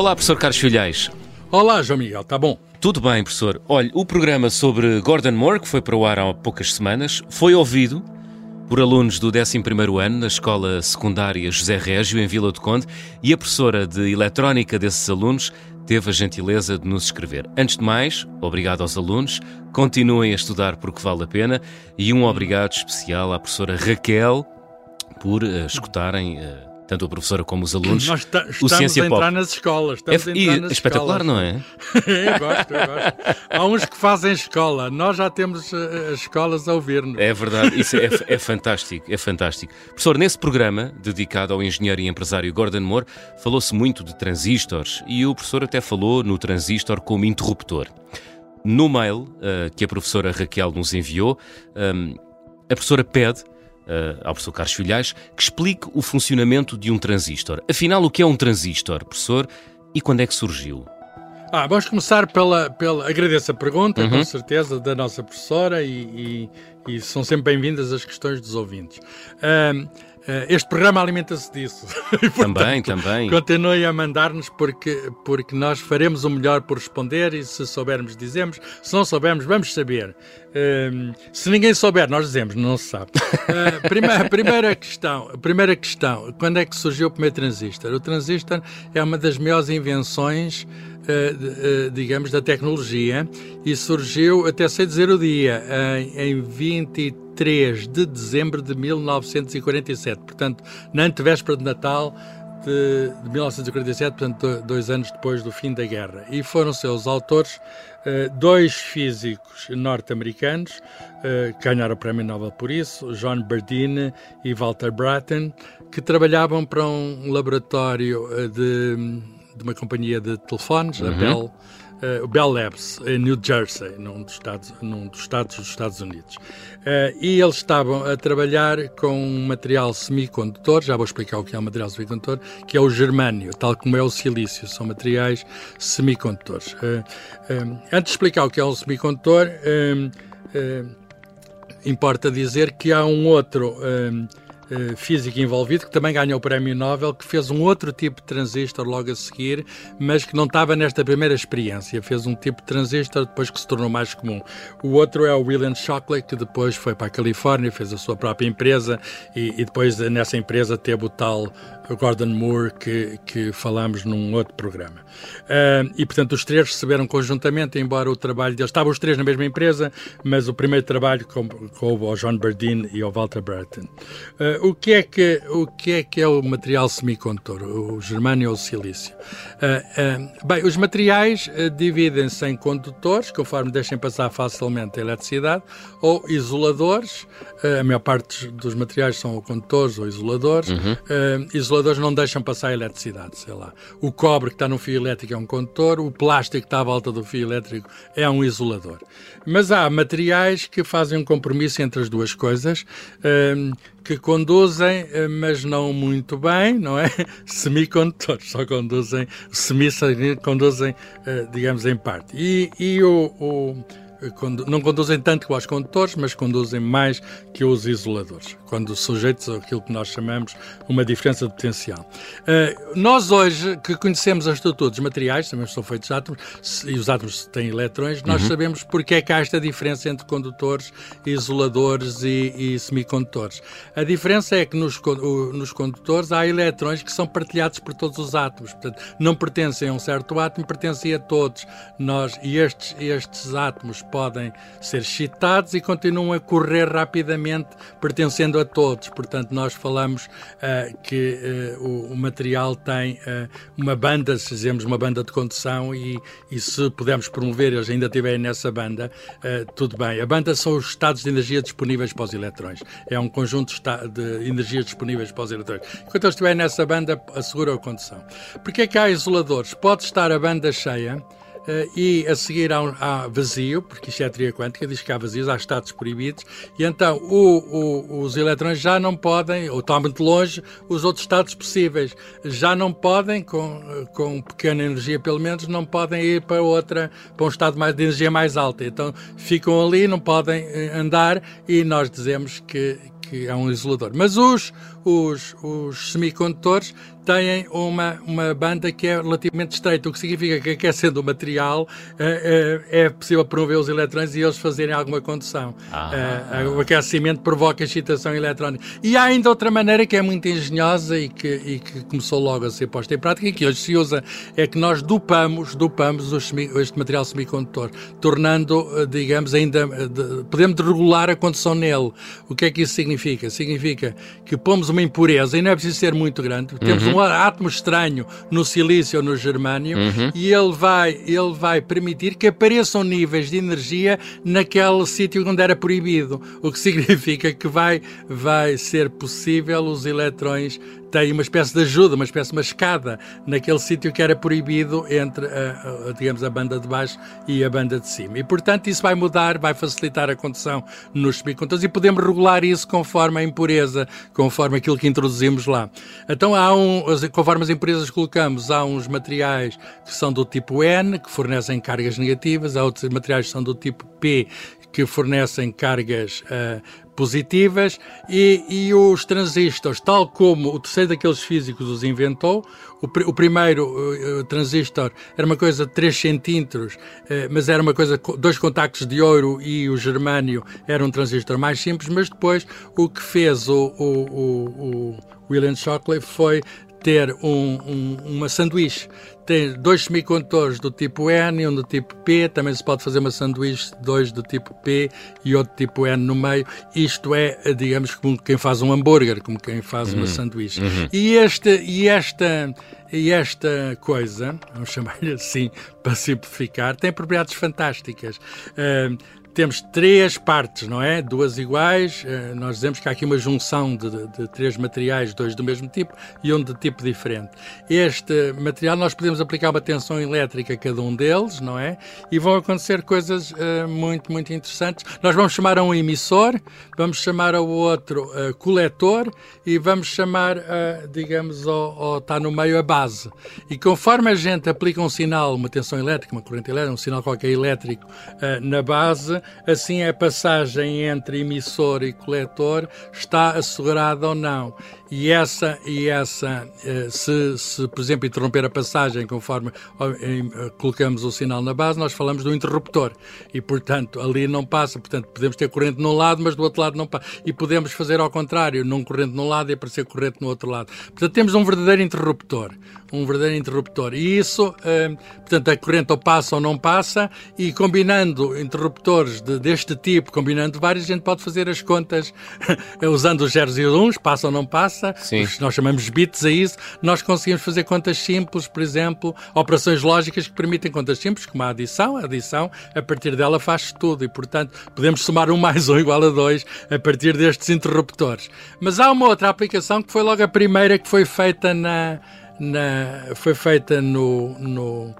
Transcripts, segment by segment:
Olá, professor Carlos Filhais. Olá, João Miguel, está bom? Tudo bem, professor. Olha, o programa sobre Gordon Moore, que foi para o ar há poucas semanas, foi ouvido por alunos do 11º ano na Escola Secundária José Régio, em Vila do Conde, e a professora de Eletrónica desses alunos teve a gentileza de nos escrever. Antes de mais, obrigado aos alunos, continuem a estudar porque vale a pena, e um obrigado especial à professora Raquel por uh, escutarem... Uh, tanto a professora como os alunos. Nós o Ciência a entrar Pop. nas escolas. Estamos é, a entrar nas espetacular, escolas. não é? eu gosto, eu gosto. Há uns que fazem escola, nós já temos as escolas a ouvir-nos. É verdade, isso é, é, fantástico, é fantástico. Professor, nesse programa, dedicado ao engenheiro e empresário Gordon Moore, falou-se muito de transistores e o professor até falou no transistor como interruptor. No mail uh, que a professora Raquel nos enviou, um, a professora pede uh, ao professor Carlos Filhais, que explique o funcionamento de um transistor. Afinal, o que é um transistor, professor, e quando é que surgiu? Ah, vamos começar pela, pela. Agradeço a pergunta, uhum. com certeza, da nossa professora e, e, e são sempre bem-vindas as questões dos ouvintes. Um, este programa alimenta-se disso. e, portanto, também, também. Continue a mandar-nos porque, porque nós faremos o melhor por responder e se soubermos, dizemos. Se não soubermos, vamos saber. Uh, se ninguém souber, nós dizemos, não se sabe. Uh, primeira, primeira questão, primeira questão, quando é que surgiu o primeiro transistor? O transistor é uma das maiores invenções Uh, digamos, da tecnologia e surgiu, até sei dizer o dia, em, em 23 3 de dezembro de 1947, portanto, na antevéspera de Natal de, de 1947, portanto, dois anos depois do fim da guerra. E foram seus autores uh, dois físicos norte-americanos uh, que ganharam o Prémio Nobel por isso, John Bardeen e Walter Bratton, que trabalhavam para um laboratório uh, de, de, uma companhia de telefones, uhum. a Bell uh, Bell Labs, em New Jersey, num dos Estados, num dos, estados dos Estados Unidos. Uh, e eles estavam a trabalhar com um material semicondutor, já vou explicar o que é um material semicondutor, que é o germânio, tal como é o silício, são materiais semicondutores. Uh, antes de explicar o que é um semicondutor, importa dizer que há um outro uh, físico envolvido, que também ganhou o Prémio Nobel, que fez um outro tipo de transistor logo a seguir, mas que não estava nesta primeira experiência. Fez um tipo de transistor depois que se tornou mais comum. O outro é o William Shockley, que depois foi para a Califórnia, fez a sua própria empresa e, e depois nessa empresa teve o tal Gordon Moore que, que falámos num outro programa. Uh, e portanto os três receberam conjuntamente, embora o trabalho deles, estavam os três na mesma empresa, mas o primeiro trabalho coube ao John Bardeen e ao Walter Bratton. Uh, o que é que o que é que é o material semicondutor, o germânio ou o silício? Uh, bem, os materiais dividem-se em condutores, conforme deixem passar facilmente a eletricidade, ou isoladores. a maior parte dos materiais são condutores ou isoladores. Uhum. isoladores não deixam passar a eletricidade, sei lá. O cobre que está no fio elétrico é um condutor, o plástico que está à volta do fio elétrico é um isolador. Mas há materiais que fazem um compromisso entre as duas coisas que conduzem, eh, mas não muito bem, não é? Semicondutores, só conduzem, semi-conduzem, eh, digamos, em parte. E, e o, o não conduzem tanto como os condutores, mas conduzem mais que os isoladores, quando sujeitos àquilo que nós chamamos uma diferença de potencial. Uh, nós hoje, que conhecemos a estrutura dos materiais, que são feitos átomos, e os átomos têm eletrões, nós uhum. sabemos porque é que há esta diferença entre condutores, isoladores e, e semicondutores. A diferença é que nos, nos condutores há eletrões que são partilhados por todos os átomos, portanto, não pertencem a um certo átomo, pertencem a todos nós, e estes, estes átomos podem ser excitados e continuam a correr rapidamente, pertencendo a todos. Portanto, nós falamos uh, que uh, o, o, material tem uh, uma banda, se dizemos uma banda de condução, e, e se pudermos promover, eles ainda estiverem nessa banda, tudo bem. A banda são os estados de energia disponíveis para os eletrões. É um conjunto de energias disponíveis para os eletrões. Enquanto eles estiverem nessa banda, assegura a condução. Porque é que há isoladores? Pode estar a banda cheia Uh, e a seguir há, um, há, vazio, porque isto é a teoria quântica, diz que há vazios, há estados proibidos, e então o, o, os eletrões já não podem, ou estão muito longe, os outros estados possíveis. Já não podem, com, com pequena energia pelo menos, não podem ir para outra, para um estado mais, de energia mais alta. Então ficam ali, não podem eh, andar, e nós dizemos que, que é um isolador. Mas os, os, os semicondutores têm uma, uma banda que é relativamente estreita, o que significa que aquecendo o material é, é, é possível promover os eletrões e eles fazerem alguma condução. Ah. É, o aquecimento provoca excitação eletrónica. E há ainda outra maneira que é muito engenhosa e que, e que começou logo a ser posta em prática e que hoje se usa, é que nós dopamos, dopamos este material semicondutor, tornando, digamos, ainda, podemos regular a condução nele. O que é que isso significa? Significa que pomos uma impureza, e não é preciso ser muito grande, temos uhum. um átomo estranho no silício ou no germânio, uhum. e ele vai, ele vai permitir que apareçam níveis de energia naquele sítio onde era proibido, o que significa que vai, vai ser possível os eletrões tem uma espécie de ajuda, uma espécie de uma escada naquele sítio que era proibido entre, a, a, digamos, a banda de baixo e a banda de cima. E, portanto, isso vai mudar, vai facilitar a condução nos semicondutores e podemos regular isso conforme a impureza, conforme aquilo que introduzimos lá. Então, há um, conforme as impurezas colocamos, há uns materiais que são do tipo N, que fornecem cargas negativas, há outros materiais que são do tipo P, que fornecem cargas uh, positivas e, e, os transistores, tal como o terceiro daqueles físicos os inventou, o, o primeiro uh, transistor era uma coisa de 3 centímetros, mas era uma coisa, dois contactos de ouro e o germânio era um transistor mais simples, mas depois o que fez o, o, o, o William Shockley foi ter um, um, uma sanduíche. Tem dois semicondutores do tipo N e um do tipo P. Também se pode fazer uma sanduíche, dois do tipo P e outro tipo N no meio. Isto é, digamos, como quem faz um hambúrguer, como quem faz uhum. uma sanduíche. Uhum. E, este, e, esta, e esta coisa, vamos chamar-lhe assim para simplificar, tem propriedades fantásticas. Uh, temos três partes, não é? Duas iguais. Eh, nós dizemos que há aqui uma junção de, de, de, três materiais, dois do mesmo tipo e um de tipo diferente. Este material nós podemos aplicar uma tensão elétrica a cada um deles, não é? E vão acontecer coisas uh, muito, muito interessantes. Nós vamos chamar a um emissor, vamos chamar ao outro uh, coletor e vamos chamar, uh, digamos, ao, ao, está no meio a base. E conforme a gente aplica um sinal, uma tensão elétrica, uma corrente elétrica, um sinal qualquer elétrico na base, assim a passagem entre emissor e coletor está assegurada ou não. E essa, e essa eh, se, se, por exemplo, interromper a passagem conforme eh, colocamos o sinal na base, nós falamos do interruptor. E, portanto, ali não passa. Portanto, podemos ter corrente num lado, mas do outro lado não passa. E podemos fazer ao contrário, num corrente num lado e aparecer corrente no outro lado. Portanto, temos um verdadeiro interruptor. Um verdadeiro interruptor. E isso, eh, portanto, a corrente ou passa ou não passa, e combinando interruptores de, deste tipo, combinando vários, a gente pode fazer as contas usando os zeros e os uns, passa ou não passa massa, nós chamamos bits a isso, nós conseguimos fazer contas simples, por exemplo, operações lógicas que permitem contas simples, como a adição. A adição, a partir dela, faz tudo e, portanto, podemos somar um mais um igual a dois a partir destes interruptores. Mas há uma outra aplicação que foi logo a primeira que foi feita na. na foi feita no, no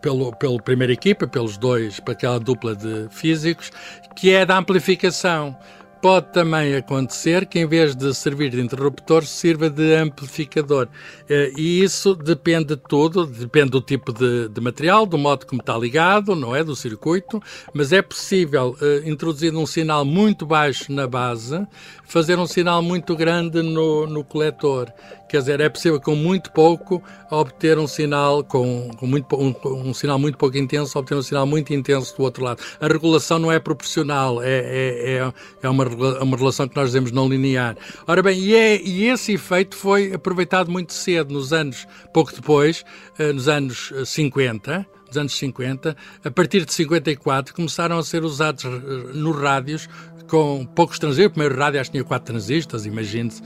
pelo, pela primeira equipa, pelos dois, para aquela dupla de físicos, que é da amplificação. Pode também acontecer que, em vez de servir de interruptor, sirva de amplificador. Eh, e isso depende de tudo, depende do tipo de, de, material, do modo como está ligado, não é? Do circuito, mas é possível, uh, introduzir um sinal muito baixo na base, fazer um sinal muito grande no, no coletor. Quer dizer, é possível com muito pouco obter um sinal com, com muito, um, um, sinal muito pouco intenso, obter um sinal muito intenso do outro lado. A regulação não é proporcional, é, é, é, é uma, uma relação que nós dizemos não linear. Ora bem, e, é, e esse efeito foi aproveitado muito cedo, nos anos, pouco depois, eh, nos anos 50, dos anos 50, a partir de 54, começaram a ser usados eh, nos rádios com poucos transistores, o primeiro rádio acho que tinha quatro transistores, imagine-se, uh,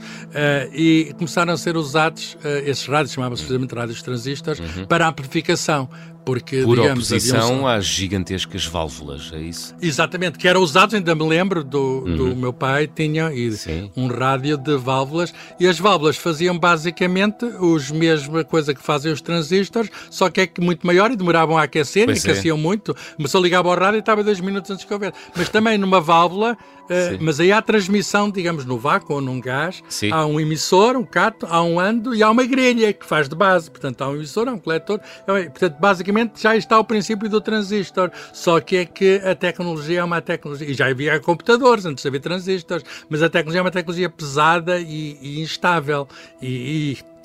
e começaram a ser usados, uh, esses rádios chamavam-se precisamente rádios transistores, uhum. para amplificação. Porque, Por digamos, oposição às gigantescas válvulas, é isso? Exatamente, que eram usados, ainda me lembro do, uhum. do meu pai, tinha um rádio de válvulas, e as válvulas faziam basicamente os mesma coisa que fazem os transistores, só que é que muito maior e demoravam a aquecer, pois e é. aqueciam é. muito, mas só ligava ao rádio e estava dois minutos antes que houvesse. Mas também numa válvula Uh, mas aí há transmissão, digamos, no vácuo ou num gás. Sim. Há um emissor, um cato, há um ando e há uma grelha que faz de base. Portanto, há um emissor, há um coletor. É portanto, basicamente já está o princípio do transistor. Só que é que a tecnologia é uma tecnologia. E já havia computadores antes de haver transistores, mas a tecnologia é uma tecnologia pesada e, e instável. E, e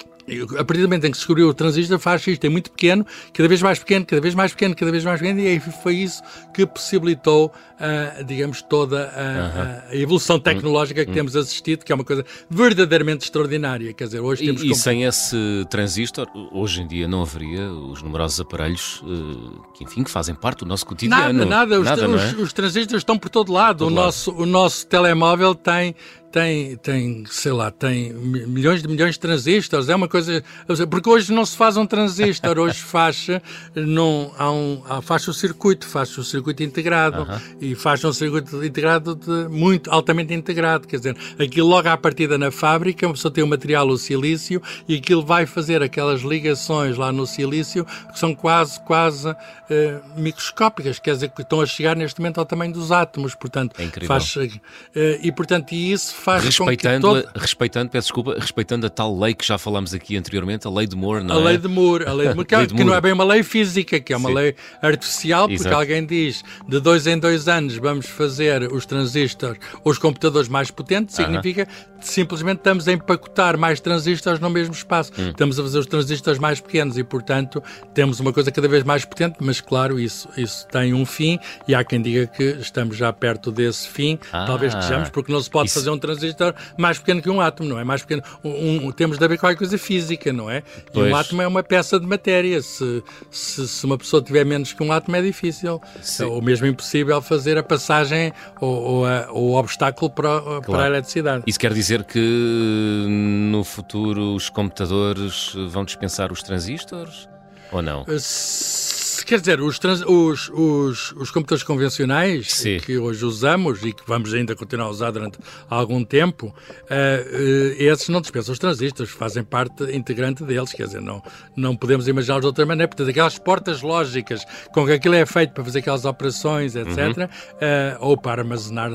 a partir do momento em que se descobriu o transistor, faz isto, é muito pequeno, cada vez mais pequeno, cada vez mais pequeno, cada vez mais pequeno, e aí foi isso que possibilitou, uh, digamos, toda a, uh -huh. a evolução tecnológica que uh hum. temos assistido, que é uma coisa verdadeiramente extraordinária. Quer dizer, hoje temos. E, e sem esse transistor, hoje em dia não haveria os numerosos aparelhos uh, que, enfim, que fazem parte do nosso cotidiano. Nada, nada. nada os, é? os, os, transistores estão por todo lado. Todo o, lado. Nosso, o nosso telemóvel tem tem, tem, sei lá, tem milhões de milhões de transistores, é uma coisa, porque hoje não se faz um transistor, hoje faz, não, há um, faz o circuito, faz o circuito integrado, uh -huh. e faz um circuito integrado de, muito altamente integrado, quer dizer, aquilo logo à partida na fábrica, uma pessoa tem o material, o silício, e aquilo vai fazer aquelas ligações lá no silício, que são quase, quase uh, microscópicas, quer dizer, que estão a chegar neste momento ao tamanho dos átomos, portanto, é faz, uh, e portanto, e isso faz respeitando, com que todo... respeitando, peço desculpa, respeitando a tal lei que já falámos aqui anteriormente, a lei de Moore, não a é? lei de Moore, a lei de Moore, que, lei de Moore. que não é bem uma lei física, que é uma Sim. lei artificial, porque Exato. alguém diz de dois em dois anos vamos fazer os transistores, os computadores mais potentes, significa uh -huh. simplesmente estamos a empacotar mais transistores no mesmo espaço. Hum. Estamos a fazer os transistores mais pequenos e, portanto, temos uma coisa cada vez mais potente, mas claro, isso, isso tem um fim e há quem diga que estamos já perto desse fim, ah. talvez estejamos, porque não se pode isso... fazer um transistor mais mais pequeno que um átomo, não é? Mais pequeno. Um, um, temos de haver qualquer coisa física, não é? Pois. E um átomo é uma peça de matéria. Se, se, se, uma pessoa tiver menos que um átomo, é difícil. Sim. Ou mesmo impossível fazer a passagem ou, ou, a, ou o obstáculo para, claro. para a eletricidade. Isso quer dizer que no futuro os computadores vão dispensar os transistores? Ou não? Uh, quer dizer, os, trans, os, os, os, computadores convencionais Sim. que hoje usamos e que vamos ainda continuar a usar durante algum tempo, uh, uh, esses não dispensam os transistores, fazem parte integrante deles, quer dizer, não, não podemos imaginar de outra maneira. Portanto, aquelas portas lógicas com que aquilo é feito para fazer aquelas operações, etc., uhum. uh, ou para armazenar.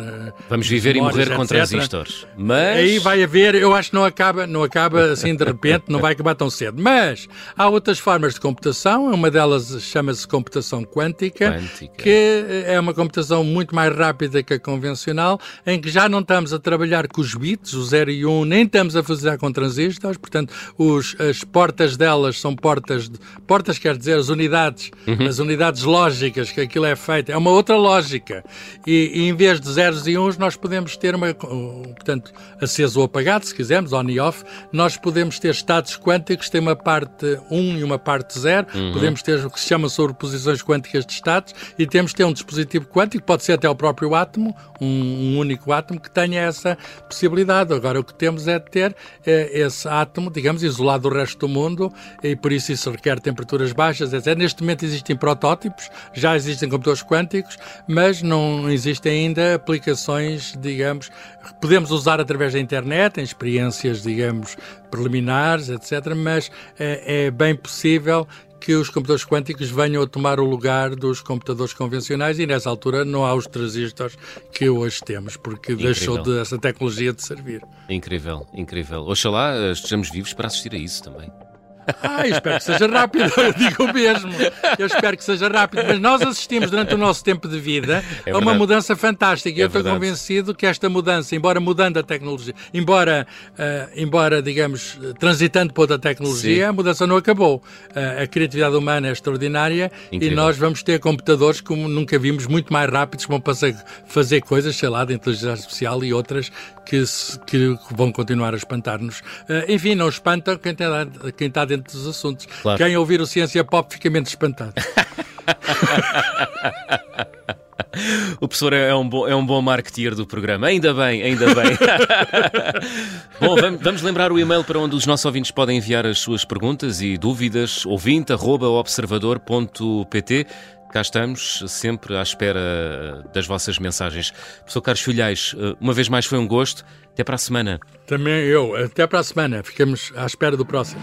vamos viver e morrer etc. com transistores. Mas... Aí vai haver, eu acho que não acaba, não acaba assim de repente, não vai acabar tão cedo. Mas há outras formas de computação, uma delas chama-se chama-se computação quântica, quântica, que é uma computação muito mais rápida que a convencional, em que já não estamos a trabalhar com os bits, o 0 e 1, um, nem estamos a fazer com transistores, portanto, os, as portas delas são portas, de, portas quer dizer as unidades, uhum. as unidades lógicas que aquilo é feito, é uma outra lógica. E, e em vez de zeros e uns, nós podemos ter uma, portanto, aceso ou apagado, se quisermos, on e off, nós podemos ter estados quânticos, tem uma parte 1 e uma parte 0, uhum. podemos ter o que se chama sobreposições quânticas de estados e temos de ter um dispositivo quântico, pode ser até o próprio átomo, um, um único átomo que tenha essa possibilidade. Agora, o que temos é de ter é, esse átomo, digamos, isolado do resto do mundo e por isso isso requer temperaturas baixas, etc. Neste momento existem protótipos, já existem computadores quânticos, mas não existem ainda aplicações, digamos, podemos usar através da internet, em experiências, digamos, preliminares, etc. Mas é, é bem possível que os computadores quânticos venham a tomar o lugar dos computadores convencionais e nessa altura não há os transistores que hoje temos, porque incrível. deixou de, essa tecnologia de servir. Incrível, incrível. Oxalá estejamos vivos para assistir a isso também. Ah, espero que seja rápido, eu digo mesmo. Eu espero que seja rápido. Mas nós assistimos durante o nosso tempo de vida é a uma mudança fantástica. E é eu estou convencido que esta mudança, embora mudando a tecnologia, embora, uh, embora digamos, transitando para outra tecnologia, Sim. a mudança não acabou. Uh, a criatividade humana é extraordinária Incrível. e nós vamos ter computadores como nunca vimos, muito mais rápidos, que vão fazer coisas, sei lá, de inteligência artificial e outras que, que vão continuar a espantar-nos. Uh, enfim, não espanta quem está, quem está dentro dos assuntos. Claro. Quem ouvir o Ciência Pop fica menos espantado. O professor é um bom, é um bom marketeer do programa. Ainda bem, ainda bem. bom, vamos lembrar o e-mail para onde os nossos ouvintes podem enviar as suas perguntas e dúvidas. ouvinte.observador.pt Cá estamos, sempre à espera das vossas mensagens. Professor Carlos Filhais, uma vez mais foi um gosto. Até para a semana. Também eu. Até para a semana. Ficamos à espera do próximo.